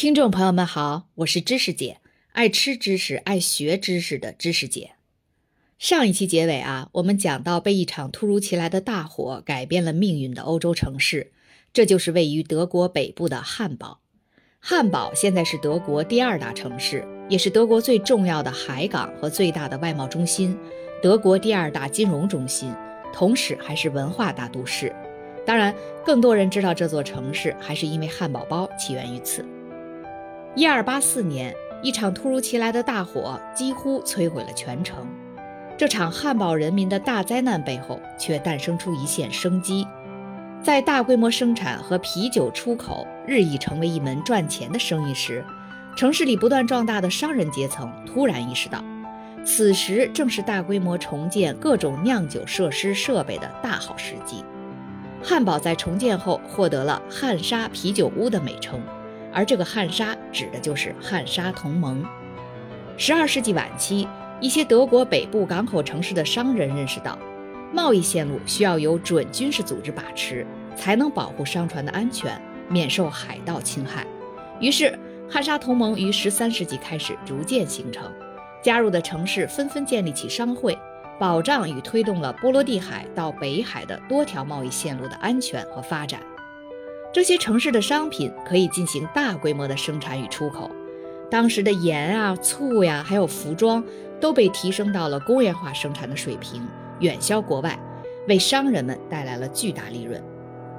听众朋友们好，我是知识姐，爱吃知识、爱学知识的知识姐。上一期结尾啊，我们讲到被一场突如其来的大火改变了命运的欧洲城市，这就是位于德国北部的汉堡。汉堡现在是德国第二大城市，也是德国最重要的海港和最大的外贸中心，德国第二大金融中心，同时还是文化大都市。当然，更多人知道这座城市，还是因为汉堡包起源于此。一二八四年，一场突如其来的大火几乎摧毁了全城。这场汉堡人民的大灾难背后，却诞生出一线生机。在大规模生产和啤酒出口日益成为一门赚钱的生意时，城市里不断壮大的商人阶层突然意识到，此时正是大规模重建各种酿酒设施设备的大好时机。汉堡在重建后获得了“汉莎啤酒屋”的美称。而这个汉莎指的就是汉莎同盟。十二世纪晚期，一些德国北部港口城市的商人认识到，贸易线路需要由准军事组织把持，才能保护商船的安全，免受海盗侵害。于是，汉莎同盟于十三世纪开始逐渐形成，加入的城市纷纷建立起商会，保障与推动了波罗的海到北海的多条贸易线路的安全和发展。这些城市的商品可以进行大规模的生产与出口，当时的盐啊、醋呀，还有服装都被提升到了工业化生产的水平，远销国外，为商人们带来了巨大利润。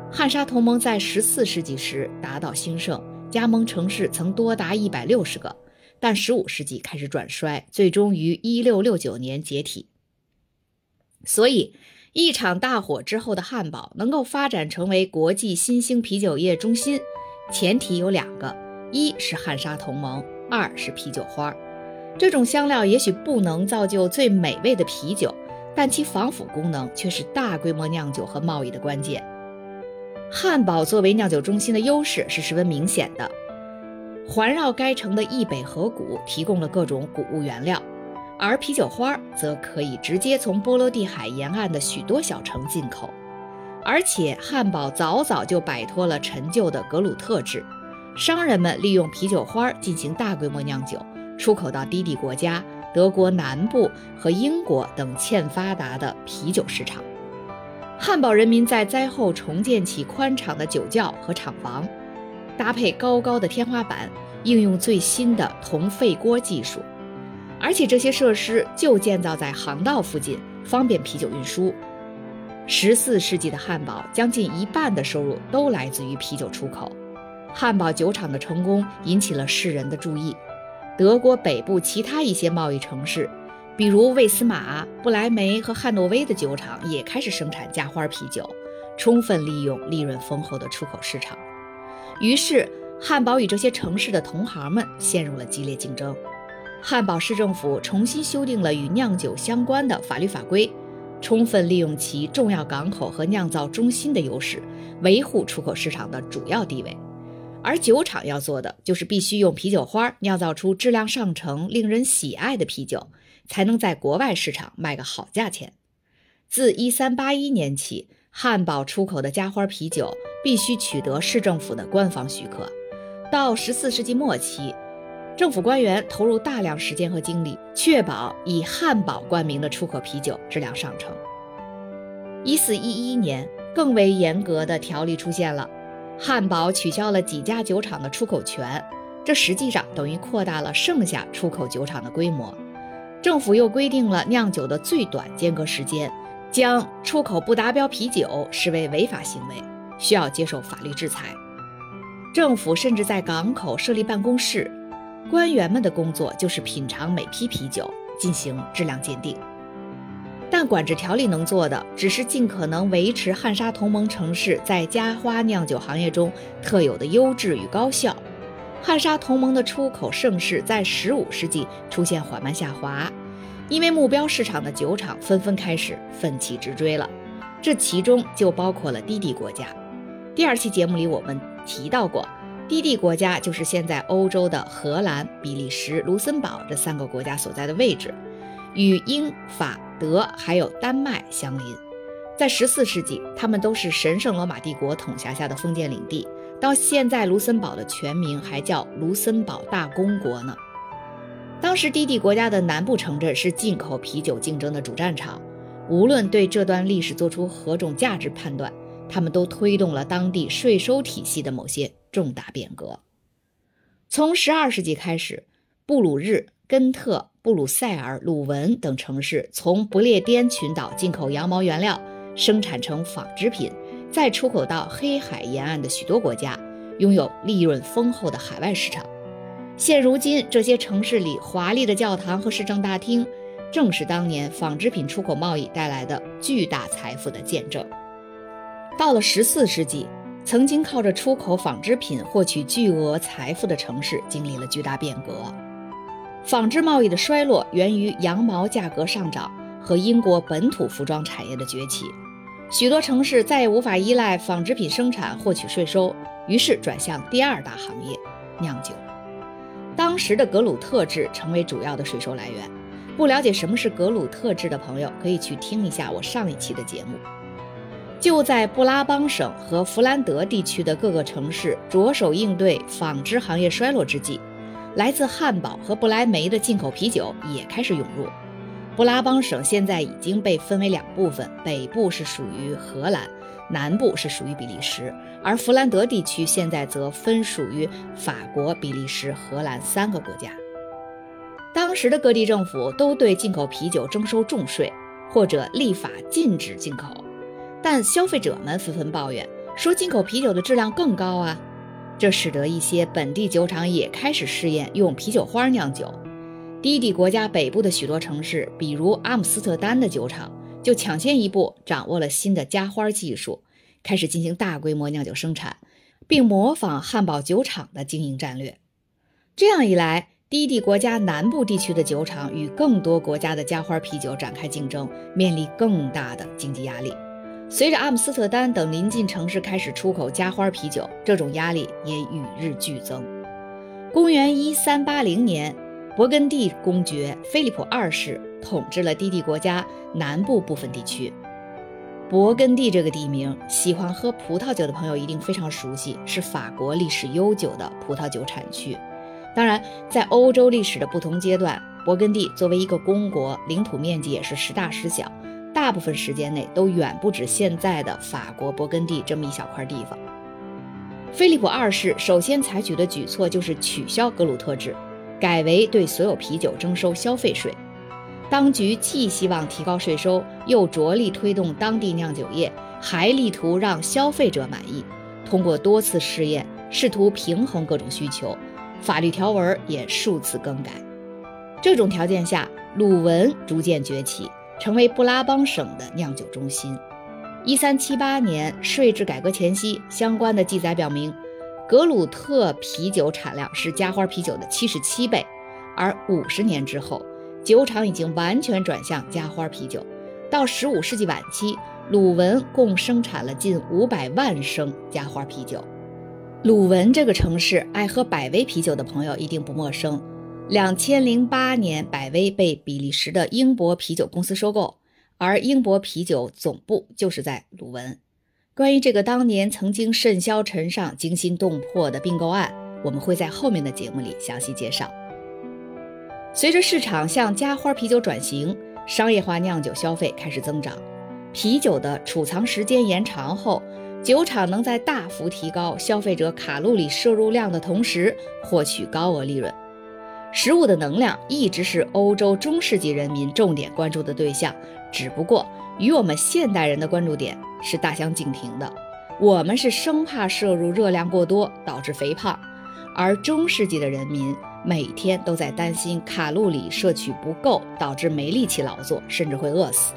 汉莎同盟在十四世纪时达到兴盛，加盟城市曾多达一百六十个，但十五世纪开始转衰，最终于一六六九年解体。所以。一场大火之后的汉堡能够发展成为国际新兴啤酒业中心，前提有两个：一是汉莎同盟，二是啤酒花。这种香料也许不能造就最美味的啤酒，但其防腐功能却是大规模酿酒和贸易的关键。汉堡作为酿酒中心的优势是十分明显的，环绕该城的易北河谷提供了各种谷物原料。而啤酒花则可以直接从波罗的海沿岸的许多小城进口，而且汉堡早早就摆脱了陈旧的格鲁特制，商人们利用啤酒花进行大规模酿酒，出口到低地国家、德国南部和英国等欠发达的啤酒市场。汉堡人民在灾后重建起宽敞的酒窖和厂房，搭配高高的天花板，应用最新的铜沸锅技术。而且这些设施就建造在航道附近，方便啤酒运输。十四世纪的汉堡，将近一半的收入都来自于啤酒出口。汉堡酒厂的成功引起了世人的注意。德国北部其他一些贸易城市，比如魏斯马、不来梅和汉诺威的酒厂，也开始生产加花啤酒，充分利用利润丰厚的出口市场。于是，汉堡与这些城市的同行们陷入了激烈竞争。汉堡市政府重新修订了与酿酒相关的法律法规，充分利用其重要港口和酿造中心的优势，维护出口市场的主要地位。而酒厂要做的就是必须用啤酒花酿造出质量上乘、令人喜爱的啤酒，才能在国外市场卖个好价钱。自1381年起，汉堡出口的加花啤酒必须取得市政府的官方许可。到14世纪末期。政府官员投入大量时间和精力，确保以汉堡冠名的出口啤酒质量上乘。一四一一年，更为严格的条例出现了，汉堡取消了几家酒厂的出口权，这实际上等于扩大了剩下出口酒厂的规模。政府又规定了酿酒的最短间隔时间，将出口不达标啤酒视为违法行为，需要接受法律制裁。政府甚至在港口设立办公室。官员们的工作就是品尝每批啤酒，进行质量鉴定。但管制条例能做的，只是尽可能维持汉莎同盟城市在加花酿酒行业中特有的优质与高效。汉莎同盟的出口盛世在15世纪出现缓慢下滑，因为目标市场的酒厂纷纷开始奋起直追了，这其中就包括了低地国家。第二期节目里我们提到过。低地国家就是现在欧洲的荷兰、比利时、卢森堡这三个国家所在的位置，与英法德还有丹麦相邻。在十四世纪，他们都是神圣罗马帝国统辖下的封建领地，到现在卢森堡的全名还叫卢森堡大公国呢。当时低地国家的南部城镇是进口啤酒竞争的主战场，无论对这段历史做出何种价值判断，他们都推动了当地税收体系的某些重大变革。从十二世纪开始，布鲁日、根特、布鲁塞尔、鲁文等城市从不列颠群岛进口羊毛原料，生产成纺织品，再出口到黑海沿岸的许多国家，拥有利润丰厚的海外市场。现如今，这些城市里华丽的教堂和市政大厅，正是当年纺织品出口贸易带来的巨大财富的见证。到了十四世纪。曾经靠着出口纺织品获取巨额财富的城市经历了巨大变革。纺织贸易的衰落源于羊毛价格上涨和英国本土服装产业的崛起。许多城市再也无法依赖纺织品生产获取税收，于是转向第二大行业——酿酒。当时的格鲁特制成为主要的税收来源。不了解什么是格鲁特制的朋友，可以去听一下我上一期的节目。就在布拉邦省和弗兰德地区的各个城市着手应对纺织行业衰落之际，来自汉堡和不来梅的进口啤酒也开始涌入。布拉邦省现在已经被分为两部分，北部是属于荷兰，南部是属于比利时，而弗兰德地区现在则分属于法国、比利时、荷兰三个国家。当时的各地政府都对进口啤酒征收重税，或者立法禁止进口。但消费者们纷纷抱怨说，进口啤酒的质量更高啊！这使得一些本地酒厂也开始试验用啤酒花酿酒。低地国家北部的许多城市，比如阿姆斯特丹的酒厂，就抢先一步掌握了新的加花技术，开始进行大规模酿酒生产，并模仿汉堡酒厂的经营战略。这样一来，低地国家南部地区的酒厂与更多国家的加花啤酒展开竞争，面临更大的经济压力。随着阿姆斯特丹等邻近城市开始出口加花啤酒，这种压力也与日俱增。公元一三八零年，勃艮第公爵菲利普二世统治了低地国家南部部分地区。勃艮第这个地名，喜欢喝葡萄酒的朋友一定非常熟悉，是法国历史悠久的葡萄酒产区。当然，在欧洲历史的不同阶段，勃艮第作为一个公国，领土面积也是时大时小。大部分时间内都远不止现在的法国勃艮第这么一小块地方。菲利普二世首先采取的举措就是取消格鲁特制，改为对所有啤酒征收消费税。当局既希望提高税收，又着力推动当地酿酒业，还力图让消费者满意。通过多次试验，试图平衡各种需求，法律条文也数次更改。这种条件下，鲁文逐渐崛起。成为布拉邦省的酿酒中心。一三七八年税制改革前夕，相关的记载表明，格鲁特啤酒产量是加花啤酒的七十七倍。而五十年之后，酒厂已经完全转向加花啤酒。到十五世纪晚期，鲁文共生产了近五百万升加花啤酒。鲁文这个城市，爱喝百威啤酒的朋友一定不陌生。两千零八年，百威被比利时的英博啤酒公司收购，而英博啤酒总部就是在鲁文。关于这个当年曾经甚嚣尘上、惊心动魄的并购案，我们会在后面的节目里详细介绍。随着市场向加花啤酒转型，商业化酿酒消费开始增长，啤酒的储藏时间延长后，酒厂能在大幅提高消费者卡路里摄入量的同时，获取高额利润。食物的能量一直是欧洲中世纪人民重点关注的对象，只不过与我们现代人的关注点是大相径庭的。我们是生怕摄入热量过多导致肥胖，而中世纪的人民每天都在担心卡路里摄取不够导致没力气劳作，甚至会饿死。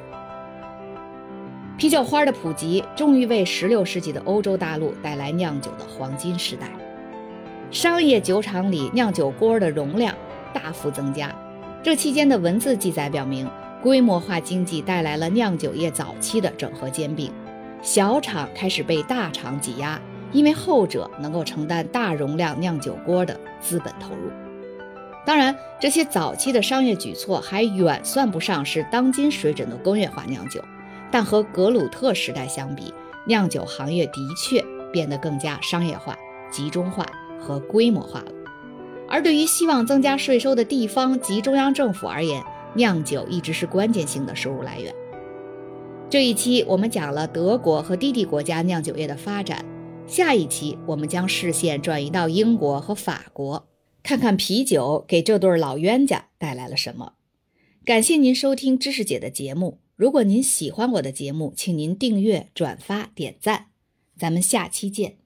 啤酒花的普及终于为16世纪的欧洲大陆带来酿酒的黄金时代。商业酒厂里酿酒锅的容量大幅增加。这期间的文字记载表明，规模化经济带来了酿酒业早期的整合兼并，小厂开始被大厂挤压，因为后者能够承担大容量酿酒锅的资本投入。当然，这些早期的商业举措还远算不上是当今水准的工业化酿酒，但和格鲁特时代相比，酿酒行业的确变得更加商业化。集中化和规模化了。而对于希望增加税收的地方及中央政府而言，酿酒一直是关键性的收入来源。这一期我们讲了德国和低地国家酿酒业的发展，下一期我们将视线转移到英国和法国，看看啤酒给这对老冤家带来了什么。感谢您收听知识姐的节目。如果您喜欢我的节目，请您订阅、转发、点赞。咱们下期见。